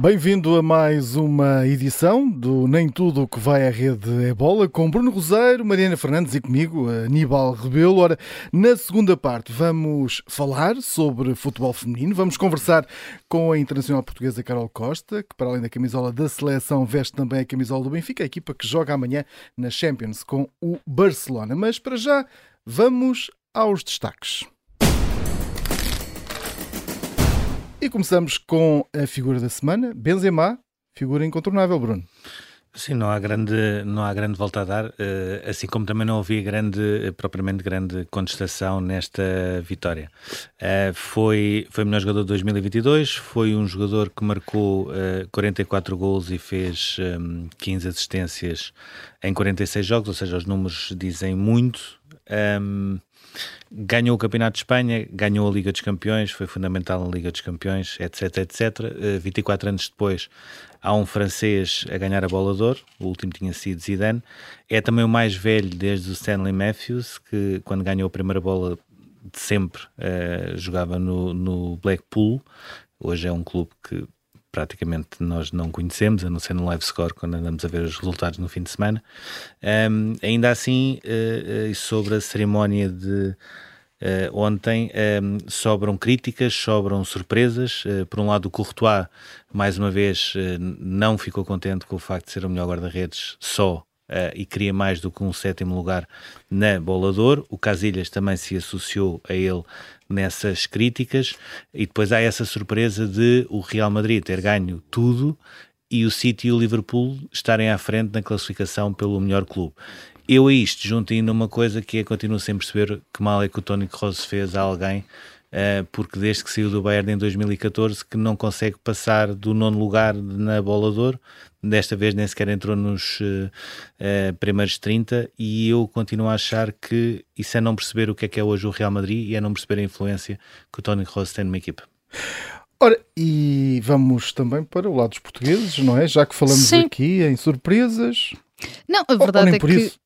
Bem-vindo a mais uma edição do Nem Tudo o que vai à rede é bola, com Bruno Roseiro, Mariana Fernandes e comigo, Aníbal Rebelo. Ora, na segunda parte vamos falar sobre futebol feminino, vamos conversar com a internacional portuguesa Carol Costa, que para além da camisola da seleção veste também a camisola do Benfica, a equipa que joga amanhã na Champions com o Barcelona. Mas para já, vamos aos destaques. E começamos com a figura da semana, Benzema, figura incontornável, Bruno. Sim, não há grande, não há grande volta a dar, eh, assim como também não havia grande, eh, propriamente grande contestação nesta vitória. Eh, foi, foi o melhor jogador de 2022, foi um jogador que marcou 44 gols e fez 15 ehm, assistências em 46 jogos, ou seja, os números dizem muito. Ehm, ganhou o Campeonato de Espanha, ganhou a Liga dos Campeões, foi fundamental na Liga dos Campeões, etc, etc. 24 anos depois, há um francês a ganhar a bola de ouro, o último tinha sido Zidane. É também o mais velho desde o Stanley Matthews, que quando ganhou a primeira bola de sempre uh, jogava no, no Blackpool. Hoje é um clube que praticamente nós não conhecemos, a não ser no live score, quando andamos a ver os resultados no fim de semana. Um, ainda assim, uh, uh, sobre a cerimónia de uh, ontem, um, sobram críticas, sobram surpresas. por um lado, o Courtois, mais uma vez, não ficou contente com o facto de ser o melhor guarda-redes só Uh, e queria mais do que um sétimo lugar na Bolador. O Casilhas também se associou a ele nessas críticas e depois há essa surpresa de o Real Madrid ter ganho tudo e o City e o Liverpool estarem à frente na classificação pelo melhor clube. Eu a isto junto ainda uma coisa que é continuo sem perceber que mal é que o Tony Kroos fez a alguém porque desde que saiu do Bayern em 2014 que não consegue passar do nono lugar na bola de ouro, desta vez nem sequer entrou nos uh, primeiros 30 e eu continuo a achar que isso é não perceber o que é que é hoje o Real Madrid e é não perceber a influência que o Tony Kroos tem numa equipa. Ora, e vamos também para o lado dos portugueses, não é? Já que falamos Sim. aqui em surpresas. Não, a verdade é que isso.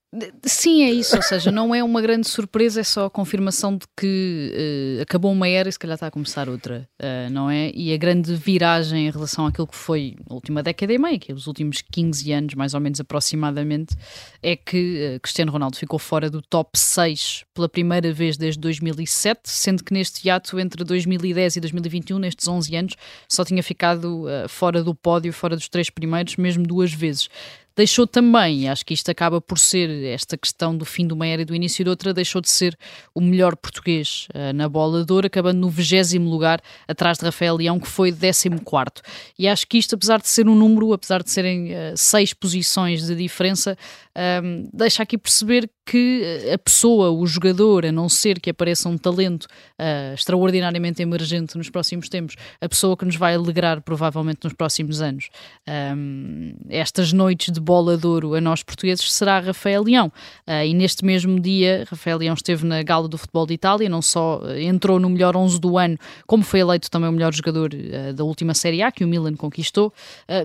Sim, é isso, ou seja, não é uma grande surpresa, é só a confirmação de que uh, acabou uma era e se calhar está a começar outra, uh, não é? E a grande viragem em relação àquilo que foi a última década e meia, que é os últimos 15 anos, mais ou menos aproximadamente, é que uh, Cristiano Ronaldo ficou fora do top 6 pela primeira vez desde 2007, sendo que neste hiato entre 2010 e 2021, nestes 11 anos, só tinha ficado fora do pódio, fora dos três primeiros, mesmo duas vezes deixou também, acho que isto acaba por ser esta questão do fim de uma era e do início de outra, deixou de ser o melhor português uh, na bola de ouro, acabando no 20 lugar, atrás de Rafael Leão, que foi 14. E acho que isto, apesar de ser um número, apesar de serem uh, seis posições de diferença, um, deixa aqui perceber que a pessoa, o jogador, a não ser que apareça um talento uh, extraordinariamente emergente nos próximos tempos, a pessoa que nos vai alegrar provavelmente nos próximos anos um, estas noites de bola de ouro a nós portugueses será Rafael Leão. Uh, e neste mesmo dia, Rafael Leão esteve na Gala do Futebol de Itália, não só entrou no melhor 11 do ano, como foi eleito também o melhor jogador uh, da última Série A, que o Milan conquistou,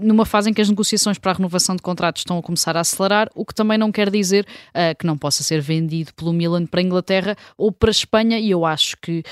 numa fase em que as negociações para a renovação de contratos estão a começar a acelerar, o que também não quer dizer que não possa ser vendido pelo Milan para a Inglaterra ou para a Espanha, e eu acho que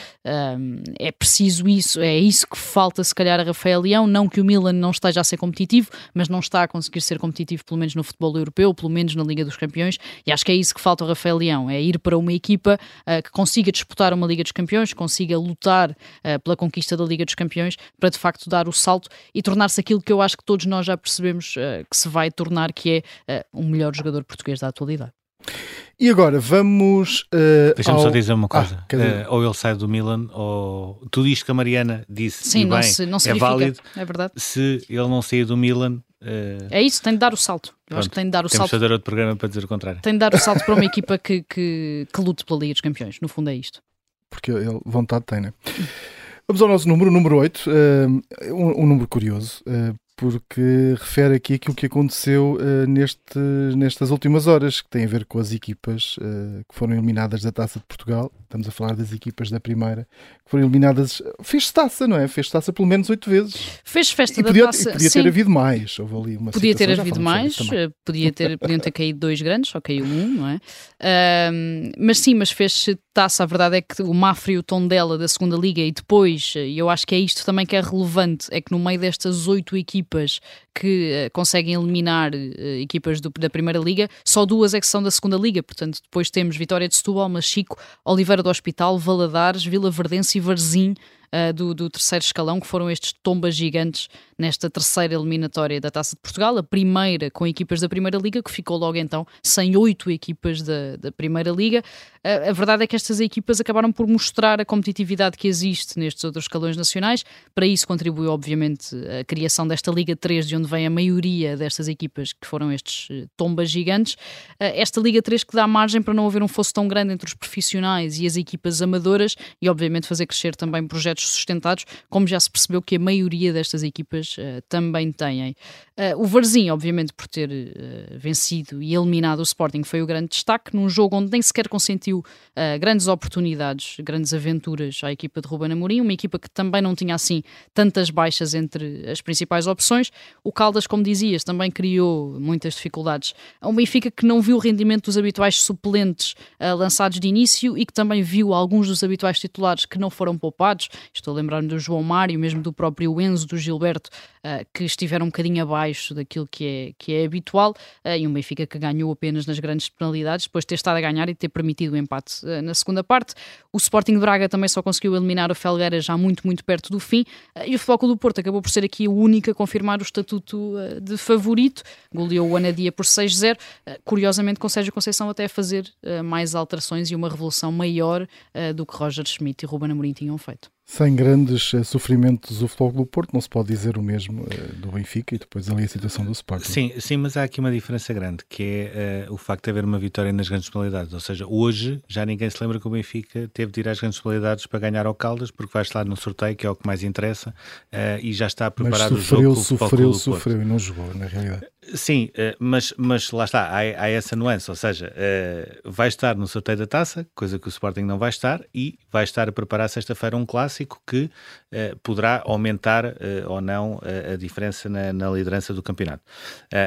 é preciso isso, é isso que falta se calhar a Rafael Leão, não que o Milan não esteja a ser competitivo, mas não está a conseguir ser competitivo pelo menos no futebol europeu, pelo menos na Liga dos Campeões, e acho que é isso que falta ao Rafael Leão, é ir para uma equipa uh, que consiga disputar uma Liga dos Campeões, consiga lutar uh, pela conquista da Liga dos Campeões, para de facto dar o salto e tornar-se aquilo que eu acho que todos nós já percebemos que se vai tornar, que é um melhor jogador português da atualidade. E agora vamos. Uh, Deixa-me ao... só dizer uma coisa. Ah, uh, ou ele sai do Milan, ou tudo isto que a Mariana disse Sim, não bem, se, não é válido. É verdade. Se ele não sair do Milan. Uh... É isso, tem de dar o salto. Eu Pronto, acho que tem de dar o temos salto. fazer outro programa para dizer o contrário. Tem de dar o salto para uma equipa que, que, que lute pela Liga dos Campeões. No fundo é isto. Porque ele vontade tem, né? Vamos ao nosso número, número 8, uh, um, um, número curioso, uh, porque refere aqui aquilo que aconteceu uh, neste, nestas últimas horas, que tem a ver com as equipas uh, que foram eliminadas da Taça de Portugal. Estamos a falar das equipas da primeira, que foram eliminadas. Fez taça, não é? Fez taça pelo menos oito vezes. Fez festa e da podia, taça. podia ter havido mais. Houve ali uma podia ter havido mais, eh, podia ter, podiam ter caído dois grandes, só caiu um, não é? Uh, mas sim, mas fez taça, a verdade é que o Mafra e o Tondela da segunda liga e depois, e eu acho que é isto também que é relevante, é que no meio destas oito equipas que uh, conseguem eliminar uh, equipas do, da primeira liga, só duas é que são da segunda liga, portanto depois temos Vitória de Setúbal, Machico, Oliveira do Hospital, Valadares, Vila Verdense e Varzim uh, do, do, terceiro escalão, que foram estes tombas gigantes nesta terceira eliminatória da Taça de Portugal, a primeira com equipas da Primeira Liga, que ficou logo então sem oito equipas da, da Primeira Liga. Uh, a verdade é que estas equipas acabaram por mostrar a competitividade que existe nestes outros escalões nacionais. Para isso contribuiu, obviamente, a criação desta Liga 3, de onde vem a maioria destas equipas que foram estes uh, tombas gigantes. esta Liga 3 que dá margem para não haver um fosso tão grande entre os profissionais e as equipas amadoras e, obviamente, fazer crescer também projetos sustentados, como já se percebeu que a maioria destas equipas uh, também têm. Uh, o Varzim, obviamente, por ter uh, vencido e eliminado o Sporting, foi o grande destaque num jogo onde nem sequer consentiu grandes oportunidades, grandes aventuras à equipa de Ruben Amorim, uma equipa que também não tinha assim tantas baixas entre as principais opções. O Caldas, como dizias, também criou muitas dificuldades a um Benfica que não viu o rendimento dos habituais suplentes lançados de início e que também viu alguns dos habituais titulares que não foram poupados. Estou a lembrar-me do João Mário, mesmo do próprio Enzo, do Gilberto, que estiveram um bocadinho abaixo daquilo que é, que é habitual, uh, e um Benfica que ganhou apenas nas grandes penalidades, depois de ter estado a ganhar e ter permitido o empate uh, na segunda parte. O Sporting de Braga também só conseguiu eliminar o Felgueira já muito, muito perto do fim, e o Futebol do Porto acabou por ser aqui o único a confirmar o estatuto de favorito, goleou o Anadia por 6-0, curiosamente com Sérgio Conceição até a fazer mais alterações e uma revolução maior do que Roger Schmidt e Ruben Amorim tinham feito. Sem grandes sofrimentos do Futebol do Porto, não se pode dizer o mesmo do Benfica e depois ali a situação do Sporting. Sim, sim mas há aqui uma diferença grande, que é uh, o facto de haver uma vitória nas grandes penalidades. Ou seja, hoje já ninguém se lembra que o Benfica teve de ir às grandes penalidades para ganhar ao Caldas, porque vai estar no sorteio, que é o que mais interessa, e já está preparado mas sofreu, o jogo. Sofreu, sofreu, sofreu e não jogou, na realidade. Sim, mas, mas lá está, há, há essa nuance, ou seja, vai estar no sorteio da taça, coisa que o Sporting não vai estar, e vai estar a preparar sexta-feira um clássico que uh, poderá aumentar ou não a diferença na, na, liderança do campeonato.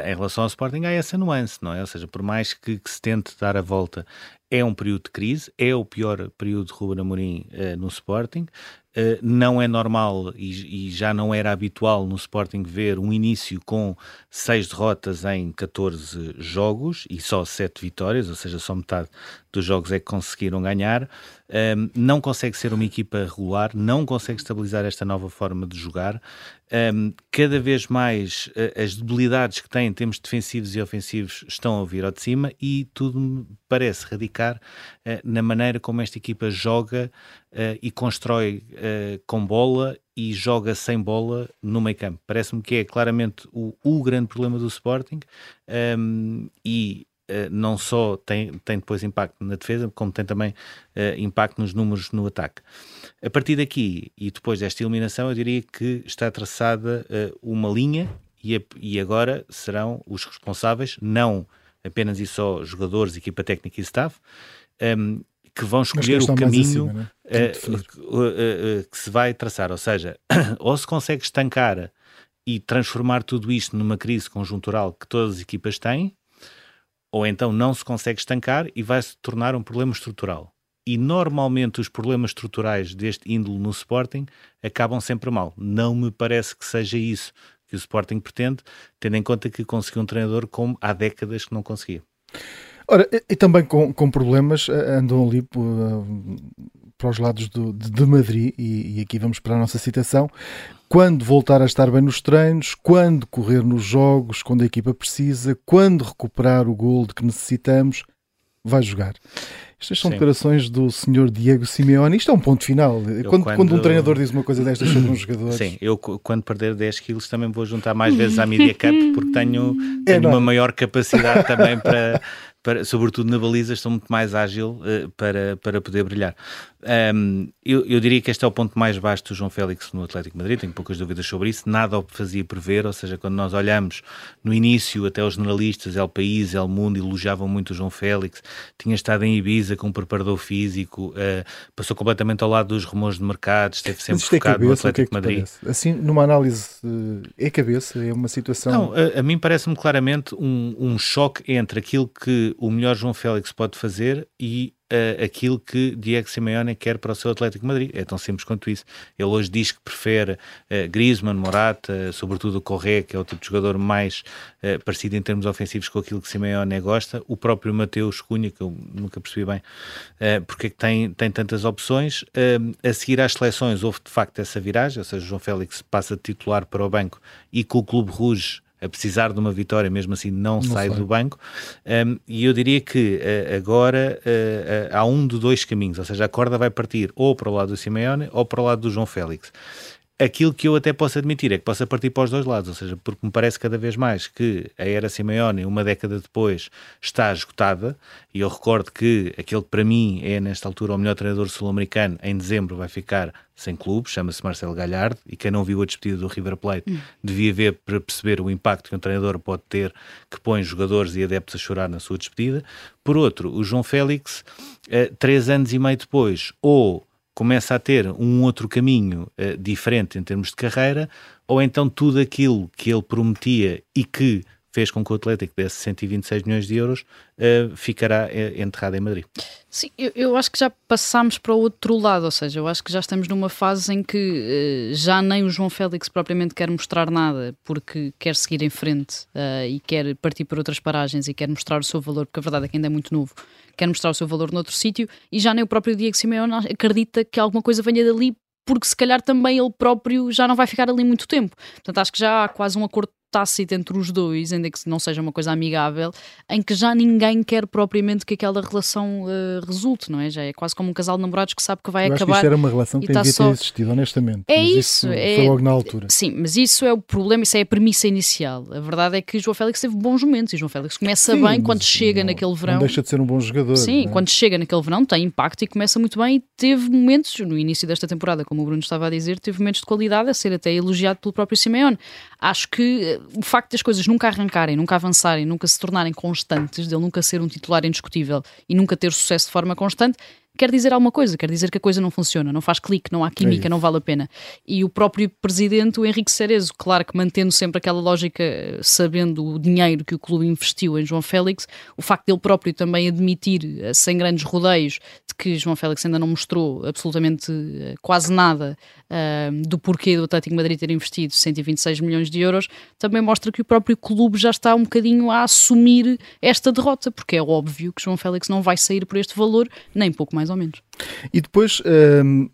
em relação ao Sporting, há essa nuance, não é? Ou seja, por mais que, que se tente dar a volta é um período de crise, é o pior período de Ruben Amorim uh, no Sporting. Uh, não é normal e, e, já não era habitual no Sporting ver um início com seis derrotas em 14 jogos e só sete vitórias, ou seja, só metade dos jogos é que conseguiram ganhar. Um, não consegue ser uma equipa regular, não consegue estabilizar esta nova forma de jogar. Um, cada vez mais uh, as debilidades que tem em termos defensivos e ofensivos estão a vir ao de cima e tudo me parece radicar uh, na maneira como esta equipa joga uh, e constrói com bola e joga sem bola no meio campo. Parece-me que é claramente o, o, grande problema do Sporting um, e não só tem, tem depois impacto na defesa, como tem também uh, impacto nos números no ataque. A partir daqui e depois desta eliminação, eu diria que está traçada uh, uma linha e, a, e agora serão os responsáveis, não apenas e só jogadores, equipa técnica e staff, um, ehm, que vão escolher o caminho acima, né? uh, que se vai traçar. Ou seja, ou se consegue estancar e transformar tudo isto numa crise conjuntural que todas as equipas têm, ou então não se consegue estancar e vai se tornar um problema estrutural. E normalmente os problemas estruturais deste índolo no Sporting acabam sempre mal. Não me parece que seja isso que o Sporting pretende, tendo em conta que conseguiu um treinador como há décadas que não conseguia. Ora, e, também com, com problemas eh, andam ali uh, para os lados do, de, de, Madrid, e, e, aqui vamos para a nossa citação. Quando voltar a estar bem nos treinos, quando correr nos jogos, quando a equipa precisa, quando recuperar o gol de que necessitamos, vai jogar. Estas são Sim. declarações do senhor Diego Simeone. Isto é um ponto final. Quando, quando... quando, um treinador diz uma coisa destas sobre um jogador. Sim, eu quando perder 10 quilos também vou juntar mais vezes à Media Cup porque tenho, é tenho é, uma maior capacidade também para, para, sobretudo na baliza, estou muito mais ágil uh, para, para poder brilhar. Um, eu, eu, diria que este é o ponto mais baixo do João Félix no Atlético Madrid, tenho poucas dúvidas sobre isso, nada o fazia prever, ou seja, quando nós olhamos no início, até os jornalistas, El País, El Mundo, elogiavam muito o João Félix, tinha estado em Ibiza com um preparador físico, uh, passou completamente ao lado dos rumores de mercado, esteve sempre é focado é cabeça, no Atlético é Madrid. Assim, numa análise, é cabeça, é uma situação... Não, a, a mim parece-me claramente um, um choque entre aquilo que que o melhor João Félix pode fazer e uh, aquilo que Diego Simeone quer para o seu Atlético Madrid. É tão simples quanto isso. Ele hoje diz que prefere uh, Griezmann, Morata, sobretudo o Correa, que é o tipo de jogador mais uh, parecido em termos ofensivos com aquilo que Simeone gosta. O próprio Mateus Cunha, que eu nunca percebi bem uh, porque é que tem, tem tantas opções. a seguir às seleções houve de facto essa viragem, ou seja, João Félix passa de titular para o banco e com o Clube Rouge a precisar de uma vitória, mesmo assim não, não sai, do banco. Um, e eu diria que uh, agora uh, uh, há um de dois caminhos, ou seja, a corda vai partir ou para o lado do Simeone ou para o lado do João Félix. Aquilo que eu até posso admitir é que possa partir para os dois lados, ou seja, porque me parece cada vez mais que a era Simeone, uma década depois, está esgotada, e eu recordo que aquele que para mim é, nesta altura, o melhor treinador sul-americano, em dezembro vai ficar sem clube, chama-se Marcelo Galhardo, e quem não viu a despedida do River Plate hum. devia ver para perceber o impacto que um treinador pode ter, que põe jogadores e adeptos a chorar na sua despedida. Por outro, o João Félix, eh, três anos e meio depois, ou começa a ter um outro caminho uh, diferente em termos de carreira, ou então tudo aquilo que ele prometia e que fez com que o Atlético desse 126 milhões de euros uh, ficará uh, enterrado em Madrid. Sim, eu, eu, acho que já passámos para o outro lado, ou seja, eu acho que já estamos numa fase em que uh, já nem o João Félix propriamente quer mostrar nada porque quer seguir em frente e quer partir por outras paragens e quer mostrar o seu valor, porque a verdade é que ainda é muito novo quer mostrar o seu valor noutro sítio e já nem o próprio Diego Simeone acredita que alguma coisa venha dali porque se calhar também ele próprio já não vai ficar ali muito tempo. Portanto, acho que já há quase um acordo tácito entre os dois, ainda que não seja uma coisa amigável, em que já ninguém quer propriamente que aquela relação uh, resulte, não é? Já é quase como um casal de namorados que sabe que vai Eu acabar. Acho que era uma relação que devia só... ter existido, honestamente. É mas isso, isso é... foi logo na altura. Sim, mas isso é o problema, isso é a premissa inicial. A verdade é que João Félix teve bons momentos e João Félix começa Sim, bem quando chega não, naquele verão. Não deixa de ser um bom jogador. Sim, é? quando chega naquele verão tem impacto e começa muito bem e teve momentos no início desta temporada, como o Bruno estava a dizer, teve momentos de qualidade a ser até elogiado pelo próprio Simeone. Acho que eh, o facto das coisas nunca arrancarem, nunca avançarem, nunca se tornarem constantes, dele nunca ser um titular indiscutível e nunca ter sucesso de forma constante, quer dizer alguma coisa, quer dizer que a coisa não funciona, não faz clique, não há química, é não vale a pena. E o próprio presidente, o Henrique Cerezo, claro que mantendo sempre aquela lógica, sabendo o dinheiro que o clube investiu em João Félix, o facto dele próprio também admitir, eh, sem grandes rodeios, de que João Félix ainda não mostrou absolutamente eh, quase nada uh, do porquê do Atlético Madrid ter investido 126 milhões de euros, também mostra que o próprio clube já está um bocadinho a assumir esta derrota, porque é óbvio que João Félix não vai sair por este valor, nem pouco mais ou menos. E depois, um,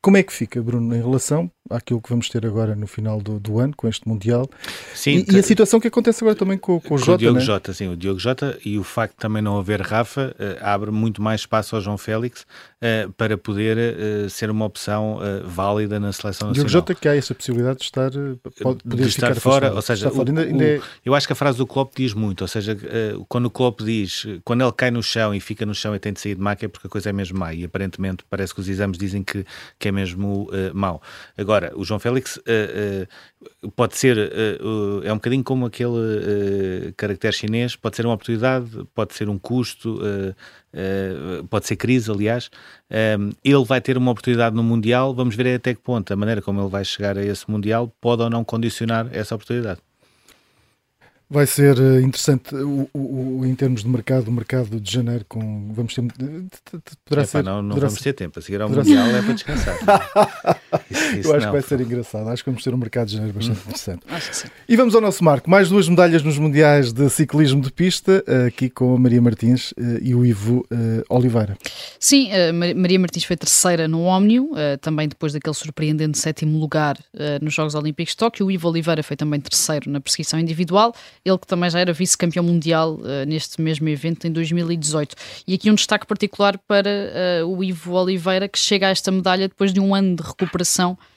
como é que fica, Bruno, em relação àquilo que vamos ter agora no final do, do ano, com este Mundial. Sim, e, e, a situação que acontece agora também com, com o Jota. O Diogo né? Jota, sim, o Diogo Jota e o facto de também não haver Rafa uh, abre muito mais espaço ao João Félix uh, para poder uh, ser uma opção válida na seleção nacional. Diogo Jota que há essa possibilidade de estar, pode, de estar fora, ou seja, fora. O, ainda, é... eu acho que a frase do Klopp diz muito, ou seja, quando o Klopp diz, quando ele cai no chão e fica no chão e tem de sair de maca é porque a coisa é mesmo má e aparentemente parece que os exames dizem que, que é mesmo mau. Agora, o João Félix uh, uh, pode ser, uh, é um bocadinho como aquele caractere chinês, pode ser uma oportunidade, pode ser um custo, pode ser crise, aliás. ele vai ter uma oportunidade no Mundial, vamos ver até que ponto a maneira como ele vai chegar a esse Mundial pode ou não condicionar essa oportunidade. Vai ser interessante o, o, em termos de mercado, o mercado de janeiro com vamos ter poderá ser, não, não vamos ser, ter tempo, a seguir ao Mundial ser... é para descansar. isso, isso Eu acho não, que vai ser engraçado, acho que vamos ter um mercado de janeiro bastante interessante. E vamos ao nosso marco, mais duas medalhas nos Mundiais de Ciclismo de Pista, aqui com a Maria Martins eh, e o Ivo eh, Oliveira. Sim, Maria Martins foi terceira no Ómnio, também depois daquele surpreendente sétimo lugar nos Jogos Olímpicos de Tóquio, o Ivo Oliveira foi também terceiro na perseguição individual, ele que também já era vice-campeão mundial neste mesmo evento em 2018. E aqui um destaque particular para o Ivo Oliveira, que chega a esta medalha depois de um ano de recuperação.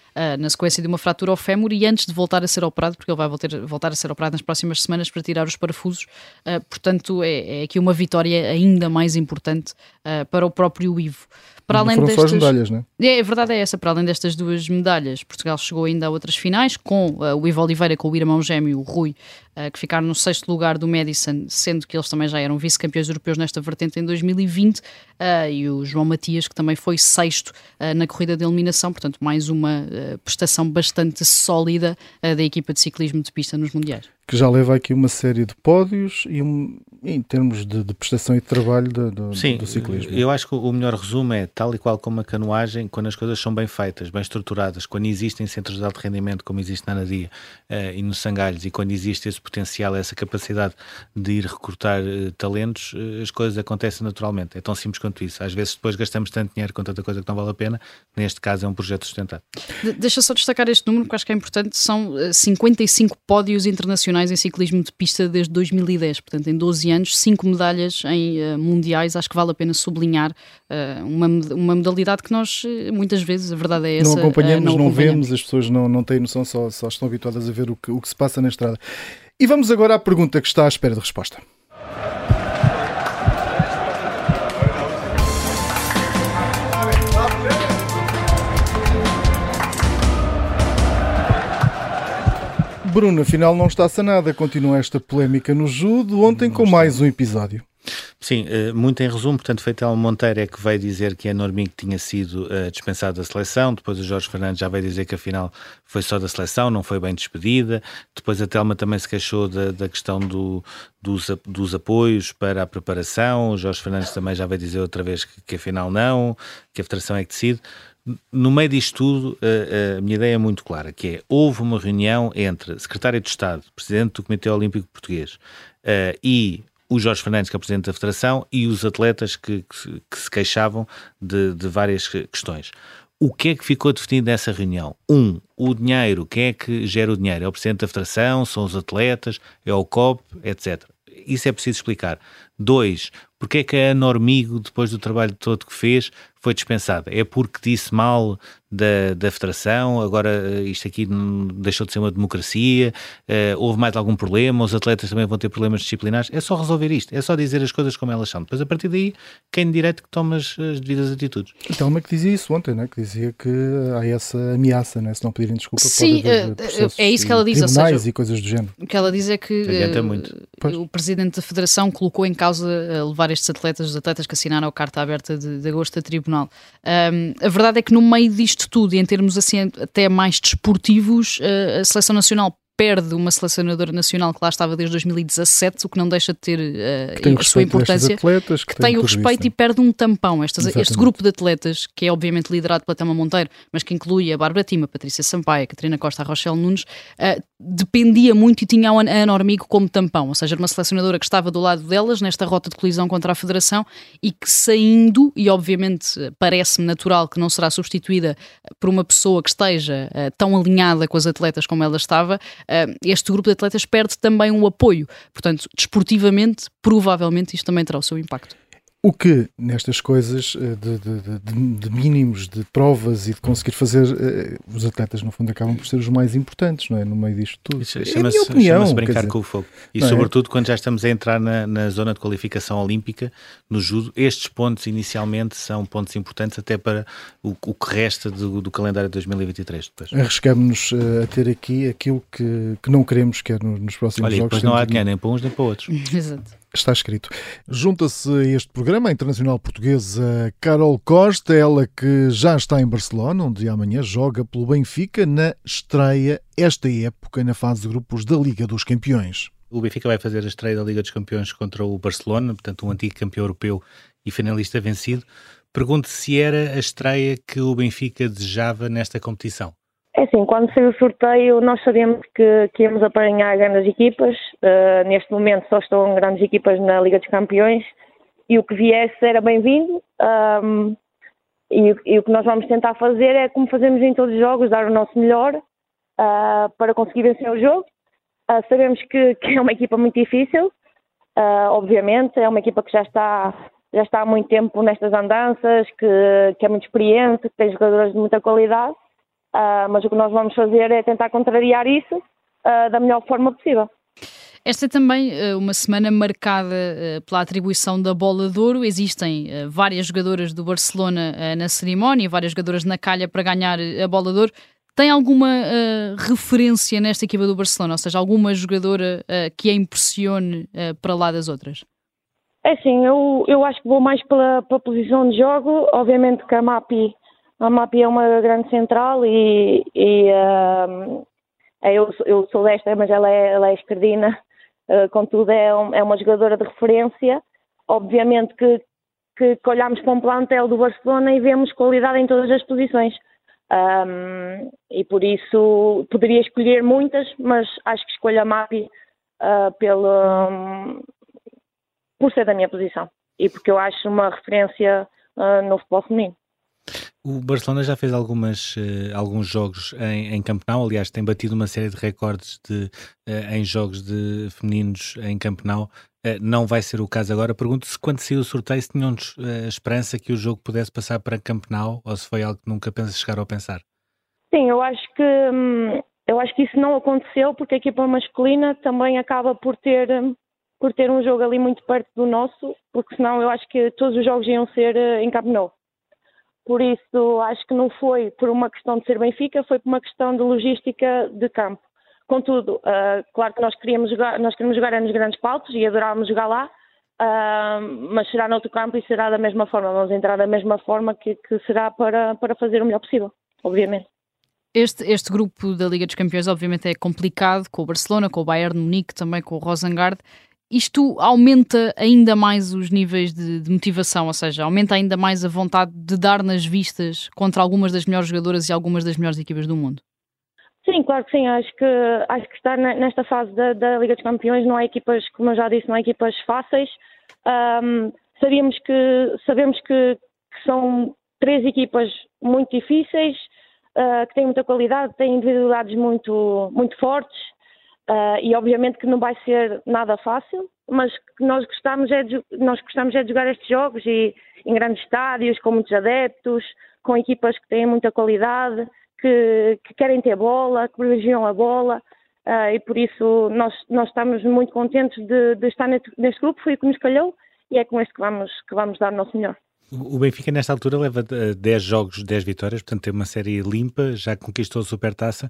Uh, na sequência de uma fratura ao fémur e antes de voltar a ser operado, porque ele vai voltar, voltar a ser operado nas próximas semanas para tirar os parafusos. Uh, portanto, é, é, aqui uma vitória ainda mais importante uh, para o próprio Ivo. Para além destas... medalhas, não é? é? A verdade é essa, para além destas duas medalhas, Portugal chegou ainda a outras finais, com uh, o Ivo Oliveira, com o irmão gêmeo, o Rui, uh, que ficaram no sexto lugar do Madison, sendo que eles também já eram vice-campeões europeus nesta vertente em 2020, uh, e o João Matias, que também foi sexto na corrida de eliminação, portanto, mais uma prestação bastante sólida da equipa de ciclismo de pista nos Mundiais. Que já leva aqui uma série de pódios e um, em termos de, de, prestação e de trabalho do, do, Sim, do ciclismo. Eu acho que o melhor resumo é tal e qual como a canoagem, quando as coisas são bem feitas, bem estruturadas, quando existem centros de alto rendimento, como existe na Nadia uh, e no Sangalhos, e quando existe esse potencial, essa capacidade de ir recrutar uh, talentos, uh, as coisas acontecem naturalmente. É tão simples quanto isso. Às vezes depois gastamos tanto dinheiro com tanta coisa que não vale a pena, neste caso é um projeto sustentado. De deixa só destacar este número, que acho que é importante, são 55 pódios internacionais em ciclismo de pista desde 2010, portanto em 12 anos, 5 medalhas em uh, mundiais, acho que vale a pena sublinhar uh, uma, uma modalidade que nós, eh, muitas vezes, a verdade é essa. Não acompanhamos, não, não vemos, as pessoas não, não têm noção, só, só estão habituadas a ver o que, o que se passa na estrada. E vamos agora à pergunta que está à espera de resposta. Bruno, afinal não está sanada. Continua esta polémica no judo, ontem com mais um episódio. Sim, eh, muito em resumo, portanto, Feitel Monteiro é que veio dizer que a Norminho tinha sido uh, dispensado da seleção, depois o Jorge Fernandes já veio dizer que afinal foi só da seleção, não foi bem despedida, depois a Telma também se queixou da, da questão do, dos, dos apoios para a preparação, o Jorge Fernandes também já veio dizer outra vez que, que afinal não, que a Federação é que decide no meio disto tudo, a, a, minha ideia é muito clara, que é, houve uma reunião entre Secretário de Estado, Presidente do Comitê Olímpico Português uh, e o Jorge Fernandes, que é o Presidente da Federação, e os atletas que, que, que se queixavam de, de, várias questões. O que é que ficou definido nessa reunião? Um, o dinheiro, quem é que gera o dinheiro? É o Presidente da Federação, são os atletas, é o COP, etc. Isso é preciso explicar. Dois, porque é que a Normigo, depois do trabalho todo que fez, foi dispensada? É porque disse mal da, da federação, agora eh, isto aqui deixou de ser uma democracia, uh, houve mais algum problema, os atletas também vão ter problemas disciplinares. É só resolver isto, é só dizer as coisas como elas são. Depois, a partir daí, quem de direito que toma as, as devidas atitudes. Então, uma que dizia isso ontem, né? que dizia que há essa ameaça, né? se não pedirem desculpa, Sim, uh, é isso que ela diz. Ou seja, e coisas do género. O que ela diz é que uh, o presidente da federação colocou em causa levar estes atletas, os atletas que assinaram a carta aberta de, de agosto a tribunal. Um, a verdade é que no meio disto tudo, e em termos assim até mais desportivos, uh, a seleção nacional perde uma selecionadora nacional que lá estava desde 2017, o que não deixa de ter uh, a sua importância, atletas, que, que tem o respeito isso, e perde um tampão. Estas, este grupo de atletas, que é obviamente liderado pela Tama Monteiro, mas que inclui a Bárbara Tima, a Patrícia Sampaio, a Catarina Costa, a Rochelle Nunes, uh, dependia muito e tinha a Ana Ormigo como tampão, ou seja, uma selecionadora que estava do lado delas nesta rota de colisão contra a Federação e que saindo, e obviamente parece-me natural que não será substituída por uma pessoa que esteja uh, tão alinhada com as atletas como ela estava, este grupo de atletas perde também um apoio. Portanto, desportivamente, provavelmente isto também terá o seu impacto. O que nestas coisas eh, de, de, de, de, mínimos, de provas e de conseguir fazer, uh, os atletas no fundo acabam por ser os mais importantes, não é? No meio disto tudo. Isso, é a minha opinião. Chama-se brincar dizer, com o fogo. E é? sobretudo é? quando já estamos a entrar na, na, zona de qualificação olímpica, no judo, estes pontos inicialmente são pontos importantes até para o, o que resta do, do, calendário de 2023 depois. Arriscamos-nos uh, a ter aqui aquilo que, que não queremos, que é nos próximos Olha, jogos. depois não há dinheiro nem para uns nem para outros. Exato. Está escrito. Junta-se a este programa a internacional portuguesa Carol Costa, ela que já está em Barcelona, onde amanhã joga pelo Benfica na estreia, esta época, na fase de grupos da Liga dos Campeões. O Benfica vai fazer a estreia da Liga dos Campeões contra o Barcelona, portanto, um antigo campeão europeu e finalista vencido. Pergunto se era a estreia que o Benfica desejava nesta competição. É assim, quando saiu o sorteio, nós sabíamos que, que íamos apanhar grandes equipas. Uh, neste momento só estão grandes equipas na Liga dos Campeões e o que viesse era bem-vindo. Um, e, e, o que nós vamos tentar fazer é, como fazemos em todos os jogos, dar o nosso melhor uh, para conseguir vencer o jogo. Uh, sabemos que, que, é uma equipa muito difícil, obviamente, é uma equipa que já está, já está há muito tempo nestas andanças, que, que é muito experiente, que tem jogadores de muita qualidade. Uh, mas o que nós vamos fazer é tentar contrariar isso uh, da melhor forma possível. Esta é também uh, uma semana marcada pela atribuição da bola de ouro. Existem várias jogadoras do Barcelona na cerimónia, várias jogadoras na calha para ganhar a bola de ouro. Tem alguma referência nesta equipa do Barcelona? Ou seja, alguma jogadora que a impressione para lá das outras? É sim, eu, eu acho que vou mais pela, pela posição de jogo. Obviamente que a MAPI a MAPI é uma grande central e, e, uh, eu, eu sou desta, mas ela é, ela é esquerdina, uh, contudo é, um, é uma jogadora de referência. Obviamente que, que, que olhamos para um plantel do Barcelona e vemos qualidade em todas as posições. Um, e por isso poderia escolher muitas, mas acho que escolho a Mapi uh, pelo, um, por ser da minha posição e porque eu acho uma referência uh, no futebol feminino. O Barcelona já fez algumas, uh, alguns jogos em, em Camp Nou, aliás, tem batido uma série de recordes de, uh, em jogos de femininos em Camp Nou. Uh, não vai ser o caso agora. Pergunto se quando saiu o sorteio se tinham a esperança que o jogo pudesse passar para Camp Nou ou se foi algo que nunca pensa chegar a pensar. Sim, eu acho que hum, eu acho que isso não aconteceu porque a equipa masculina também acaba por ter hum, por ter um jogo ali muito perto do nosso, porque senão eu acho que todos os jogos iam ser em Camp Nou. Por isso, acho que não foi por uma questão de ser Benfica, foi por uma questão de logística de campo. Contudo, uh, claro que nós queríamos jogar, nós queremos jogar nos grandes palcos e adorávamos jogar lá, uh, mas será noutro campo e será da mesma forma. Vamos entrar da mesma forma que, que será para, para fazer o melhor possível, obviamente. Este, este grupo da Liga dos Campeões, obviamente, é complicado com o Barcelona, com o Bayern Munique, também com o Rosengard isto aumenta ainda mais os níveis de, de, motivação, ou seja, aumenta ainda mais a vontade de dar nas vistas contra algumas das melhores jogadoras e algumas das melhores equipas do mundo. Sim, claro que sim. Acho que, acho que estar nesta fase da, da Liga dos Campeões não há equipas, como eu já disse, não há equipas fáceis. Um, que, sabemos que, que, são três equipas muito difíceis, uh, que têm muita qualidade, têm individualidades muito, muito fortes. Uh, e obviamente que não vai ser nada fácil, mas que nós gostamos é de, nós gostamos é de jogar estes jogos e em grandes estádios, com muitos adeptos, com equipas que têm muita qualidade, que, que querem ter bola, que privilegiam a bola. Uh, e por isso nós, nós estamos muito contentes de, de estar neste, neste, grupo, foi o que nos calhou e é com este que vamos, que vamos dar o nosso melhor. O Benfica, nesta altura, leva 10 eh, jogos, 10 vitórias, portanto, tem uma série limpa, já conquistou a supertaça.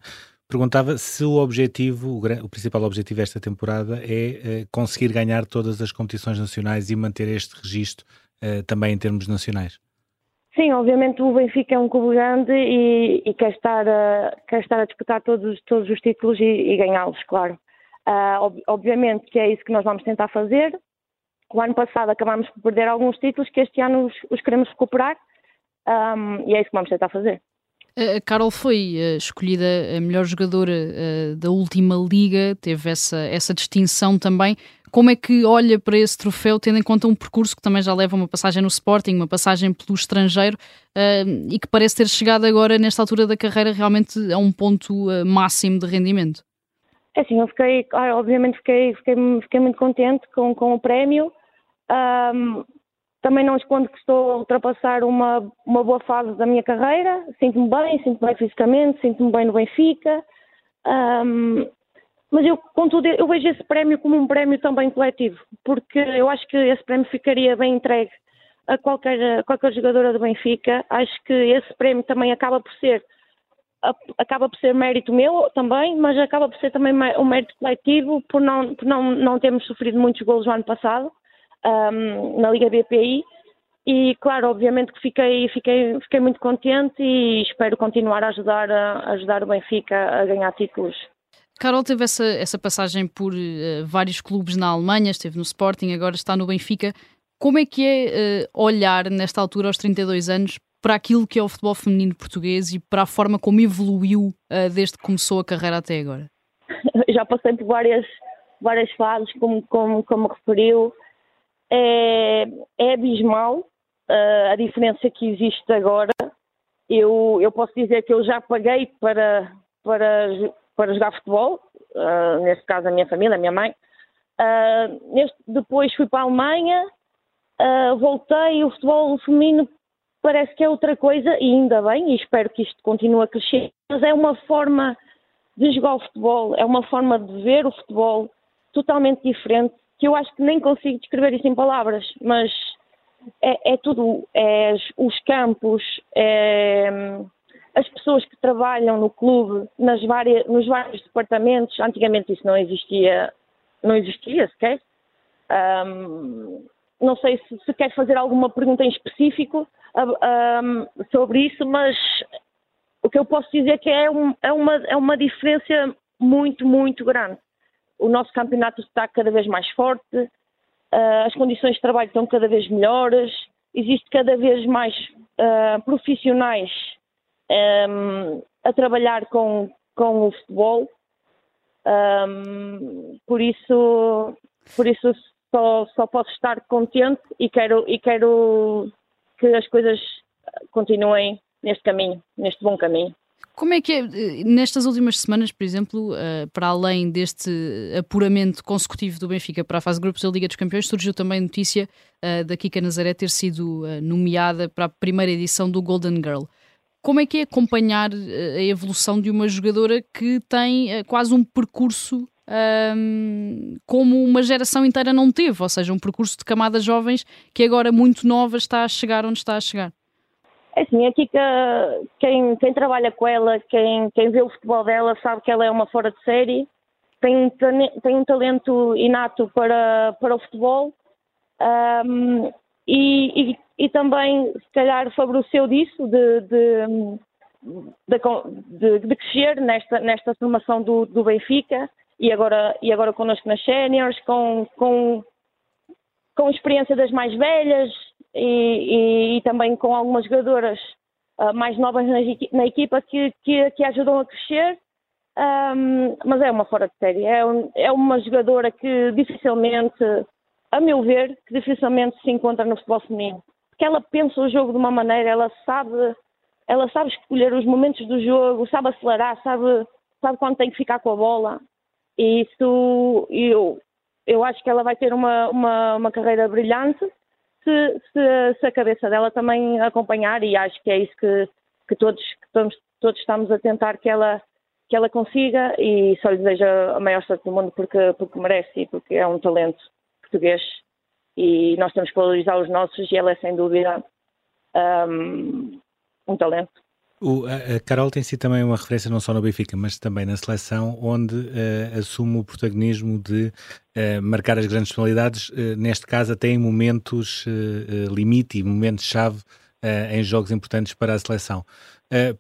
Perguntava se o objetivo, o, principal objetivo desta temporada é uh, conseguir ganhar todas as competições nacionais e manter este registro uh, também em termos nacionais. Sim, obviamente o Benfica é um clube grande e, e quer, estar a, quer estar a disputar todos, todos os títulos e, e ganhá-los, claro. Uh, ob, obviamente que é isso que nós vamos tentar fazer. O ano passado acabámos por perder alguns títulos que este ano os, os queremos recuperar um, e é isso que vamos tentar fazer. A Carol foi uh, escolhida a melhor jogadora uh, da última liga, teve essa, essa distinção também. Como é que olha para esse troféu, tendo em conta um percurso que também já leva uma passagem no Sporting, uma passagem pelo estrangeiro uh, e que parece ter chegado agora, nesta altura da carreira, realmente a um ponto máximo de rendimento? É assim, eu fiquei, ah, obviamente fiquei, fiquei, fiquei muito contente com, com o prémio. Um, também não escondo que estou a ultrapassar uma, uma boa fase da minha carreira. Sinto-me bem, sinto-me bem fisicamente, sinto-me bem no Benfica. Um, mas eu, contudo, eu vejo esse prémio como um prémio também coletivo, porque eu acho que esse prémio ficaria bem entregue a qualquer, a qualquer jogadora do Benfica. Acho que esse prémio também acaba por ser acaba por ser mérito meu também, mas acaba por ser também um mérito coletivo por não, por não, não termos sofrido muitos golos no ano passado um, na Liga BPI e claro, obviamente que fiquei, fiquei, fiquei muito contente e espero continuar a ajudar, a ajudar o Benfica a ganhar títulos. Carol teve essa, essa passagem por uh, vários clubes na Alemanha, esteve no Sporting, agora está no Benfica. Como é que é uh, olhar nesta altura, aos 32 anos, para aquilo que é o futebol feminino português e para a forma como evoluiu uh, desde que começou a carreira até agora? Já passei por várias, várias fases, como, como, como referiu é, é abismal uh, a diferença que existe agora. Eu, eu posso dizer que eu já paguei para, para, para jogar futebol, uh, neste caso a minha família, a minha mãe. Uh, neste, depois fui para a Alemanha, voltei, o futebol feminino parece que é outra coisa, e ainda bem, e espero que isto continue a crescer, mas é uma forma de jogar o futebol, é uma forma de ver o futebol totalmente diferente que eu acho que nem consigo descrever isso em palavras, mas é, é tudo, é os campos, é, as pessoas que trabalham no clube, nas várias, nos vários departamentos, antigamente isso não existia, não existia sequer. Um, não sei se, se quer fazer alguma pergunta em específico um, sobre isso, mas o que eu posso dizer é que é, um, é, uma, é uma diferença muito, muito grande. O nosso campeonato está cada vez mais forte, uh, as condições de trabalho estão cada vez melhores, existe cada vez mais uh, profissionais um, a trabalhar com, com o futebol. Um, por isso, por isso só, só posso estar contente e quero, e quero que as coisas continuem neste caminho, neste bom caminho. Como é que é, nestas últimas semanas, por exemplo, uh, para além deste apuramento consecutivo do Benfica para a fase de grupos da Liga dos Campeões, surgiu também notícia uh, da Kika Nazaré ter sido nomeada para a primeira edição do Golden Girl. Como é que é acompanhar a evolução de uma jogadora que tem quase um percurso um, como uma geração inteira não teve, ou seja, um percurso de camadas jovens que agora muito nova está a chegar onde está a chegar? É assim, aqui que, quem, quem trabalha com ela, quem, quem vê o futebol dela, sabe que ela é uma fora de série, tem, tem um talento inato para, para o futebol um, e, e, e, também, se calhar, favoreceu disso, de, de, de, de crescer nesta, nesta formação do, do Benfica e agora, e agora connosco nas séniores, com, com, com experiência das mais velhas e, e, e também com algumas jogadoras uh, mais novas na, na equipa que, que, que, ajudam a crescer. Um, mas é uma fora de série, é, um, é uma jogadora que dificilmente, a meu ver, que dificilmente se encontra no futebol feminino. Porque ela pensa o jogo de uma maneira, ela sabe, ela sabe escolher os momentos do jogo, sabe acelerar, sabe, sabe quando tem que ficar com a bola. E isso, eu, eu acho que ela vai ter uma, uma, uma carreira brilhante se, se, se, a cabeça dela também acompanhar, e acho que é isso que, que, todos, que estamos, todos estamos a tentar que ela, que ela consiga, e só lhe desejo a maior sorte do mundo porque, porque merece e porque é um talento português, e nós temos que valorizar os nossos, e ela é sem dúvida um, um talento. O, a, Carol tem sido também uma referência não só no Benfica, mas também na seleção, onde uh, assume o protagonismo de uh, marcar as grandes penalidades, uh, neste caso até em momentos limite e momentos-chave em jogos importantes para a seleção.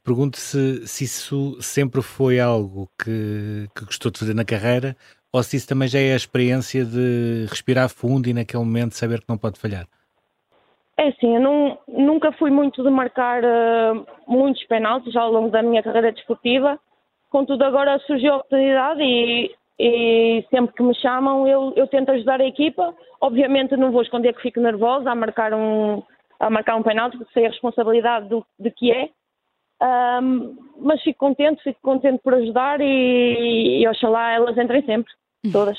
Pergunto se, se isso sempre foi algo que, que gostou de fazer na carreira ou se isso também já é a experiência de respirar fundo e naquele momento saber que não pode falhar. É assim, eu não, nunca fui muito de marcar uh, muitos penaltis ao longo da minha carreira desportiva. Contudo, agora surgiu a oportunidade e, e sempre que me chamam eu, eu, tento ajudar a equipa. Obviamente não vou esconder que fico nervosa a marcar um, a marcar um penalti, porque sei a responsabilidade do, de que é. Um, mas fico contente, fico contente por ajudar e, e oxalá elas entrem sempre, todas.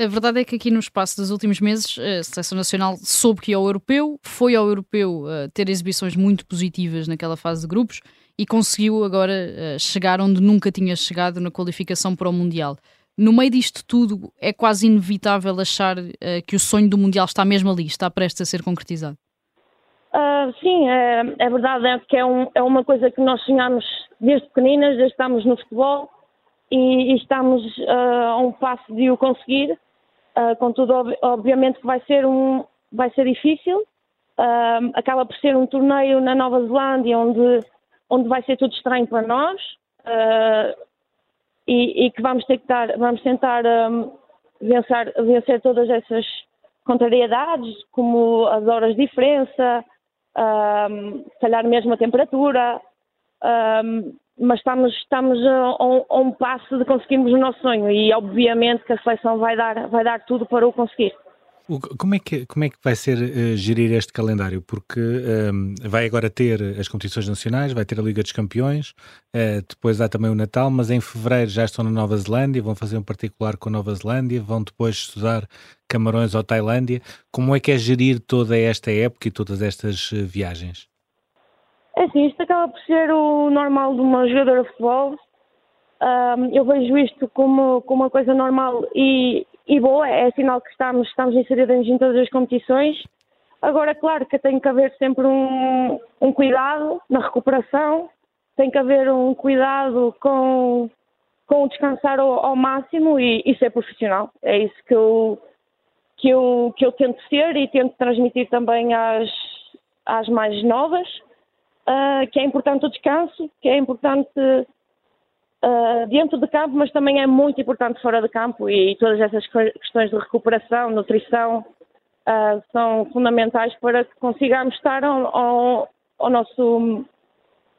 A verdade é que aqui no espaço dos últimos meses a Seleção Nacional soube que ia ao Europeu, foi ao Europeu uh, ter exibições muito positivas naquela fase de grupos e conseguiu agora uh, chegar onde nunca tinha chegado na qualificação para o Mundial. No meio disto tudo, é quase inevitável achar uh, que o sonho do Mundial está mesmo ali, está prestes a ser concretizado. Uh, sim, é, é, verdade, é que é, um, é, uma coisa que nós sonhamos desde pequeninas, desde estamos no futebol e, e estamos uh, a um passo de o conseguir. Uh, contudo, ob obviamente que vai ser, um, vai ser difícil. Uh, acaba por ser um torneio na Nova Zelândia onde, onde vai ser tudo estranho para nós uh, e, e, que vamos ter que dar, vamos tentar um, vencer, vencer todas essas contrariedades, como as horas de diferença, um, calhar mesmo a temperatura, um, mas estamos, estamos a, a, um passo de conseguirmos o nosso sonho e obviamente que a seleção vai dar, vai dar tudo para o conseguir. Como é que, como é que vai ser uh, gerir este calendário? Porque um, vai agora ter as competições nacionais, vai ter a Liga dos Campeões, uh, depois há também o Natal, mas em fevereiro já estão na Nova Zelândia, vão fazer um particular com a Nova Zelândia, vão depois estudar Camarões ou Tailândia. Como é que é gerir toda esta época e todas estas uh, viagens? É assim, isto acaba por ser o normal de uma jogadora de futebol. Um, eu vejo isto como, como uma coisa normal e, e boa, é sinal que estamos, estamos inseridos em todas as competições. Agora, claro que tem que haver sempre um, um cuidado na recuperação, tem que haver um cuidado com, com descansar ao, ao máximo e, e, ser profissional. É isso que eu, que, eu, que eu tento ser e tento transmitir também às, às mais novas uh, que é importante o descanso, que é importante uh, dentro de campo, mas também é muito importante fora de campo e todas essas questões de recuperação, nutrição, uh, são fundamentais para que consigamos estar ao, ao, ao nosso,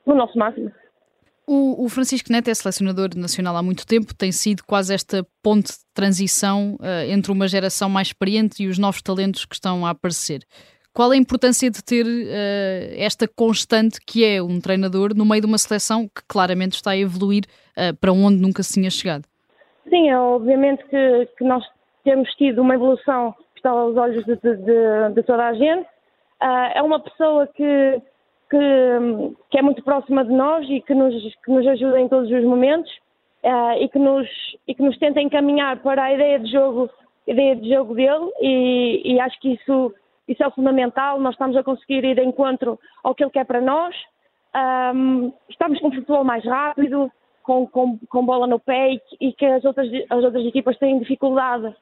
no nosso máximo. O, o, Francisco Neto é selecionador nacional há muito tempo, tem sido quase esta ponte de transição uh, entre uma geração mais experiente e os novos talentos que estão a aparecer. Qual a importância de ter uh, esta constante que é um treinador no meio de uma seleção que claramente está a evoluir uh, para onde nunca se tinha chegado? Sim, é obviamente que, que nós temos tido uma evolução que está aos olhos de, de, de toda a gente. é uma pessoa que que, que é muito próxima de nós e que nos, que nos ajuda em todos os momentos uh, e, que nos, e que nos tenta encaminhar para a ideia de jogo, ideia de jogo dele e, e acho que isso, isso é fundamental. Nós estamos a conseguir ir de encontro ao que ele quer para nós. Um, estamos com futebol mais rápido, com, com, com bola no pé e, e, que as outras, as outras equipas têm dificuldade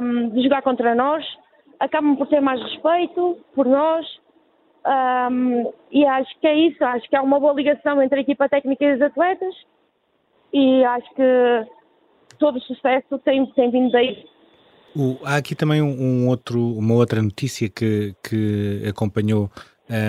um, de jogar contra nós. Acabam por ter mais respeito por nós um, e acho que é isso, acho que há uma boa ligação entre a equipa técnica e os atletas e acho que todo o sucesso tem, tem vindo daí. O, há aqui também um, um, outro, uma outra notícia que, que acompanhou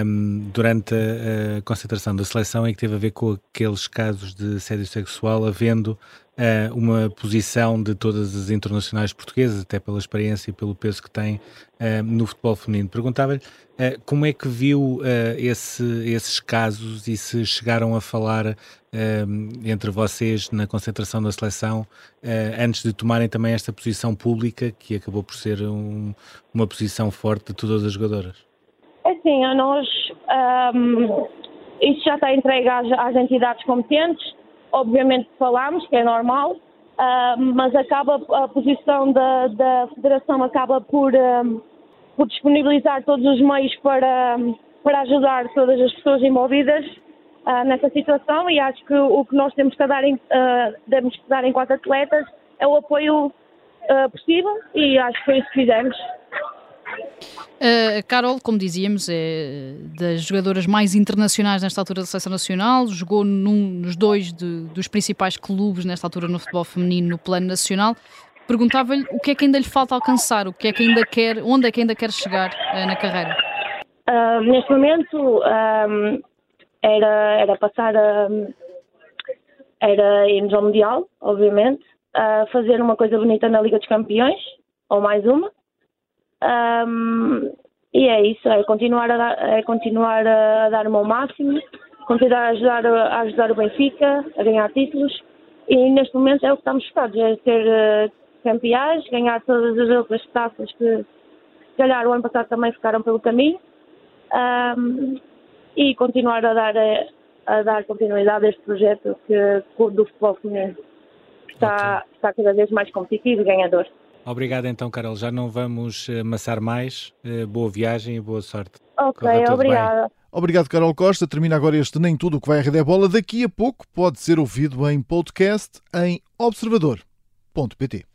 um, durante a, a, concentração da seleção e que teve a ver com aqueles casos de assédio sexual, havendo uh, uma posição de todas as internacionais portuguesas, até pela experiência e pelo peso que têm uh, no futebol feminino. Perguntava-lhe uh, como é que viu esse, esses casos e se chegaram a falar entre vocês na concentração da seleção antes de tomarem também esta posição pública, que acabou por ser um, uma posição forte de todas as jogadoras. É assim, a nós um, isso já está entregue às, às entidades competentes obviamente falamos, que é normal, uh, mas acaba a posição da, da Federação acaba por, um, por disponibilizar todos os meios para, para ajudar todas as pessoas envolvidas uh, nessa situação e acho que o que nós temos que dar em, temos que dar enquanto atletas é o apoio possível e acho que foi isso que fizemos. Uh, Carol, como dizíamos, é das jogadoras mais internacionais nesta altura da seleção nacional, jogou num, nos dois de, dos principais clubes nesta altura no futebol feminino no plano nacional. Perguntava-lhe o que é que ainda lhe falta alcançar, o que é que ainda quer, onde é que ainda quer chegar uh, na carreira? Uh, neste momento um, era, era passar a era irmos ao Mundial, obviamente, fazer uma coisa bonita na Liga dos Campeões, ou mais uma um, e é isso, é continuar a dar, é continuar a dar o meu máximo, continuar a ajudar, a ajudar o Benfica a ganhar títulos e neste momento é o que estamos focados, é ser uh, campeões, ganhar todas as outras taças que se calhar o ano passado também ficaram pelo caminho um, e continuar a dar, a, a, dar continuidade a este projeto que, do futebol feminino que está, okay. está cada vez mais competitivo e ganhador. Obrigado então, Carol. Já não vamos eh, amassar mais. Eh, boa viagem e boa sorte. Ok, obrigada. Obrigado, Carol Costa. Termina agora este Nem Tudo o que vai a Rede é Bola. Daqui a pouco pode ser ouvido em podcast em observador.pt.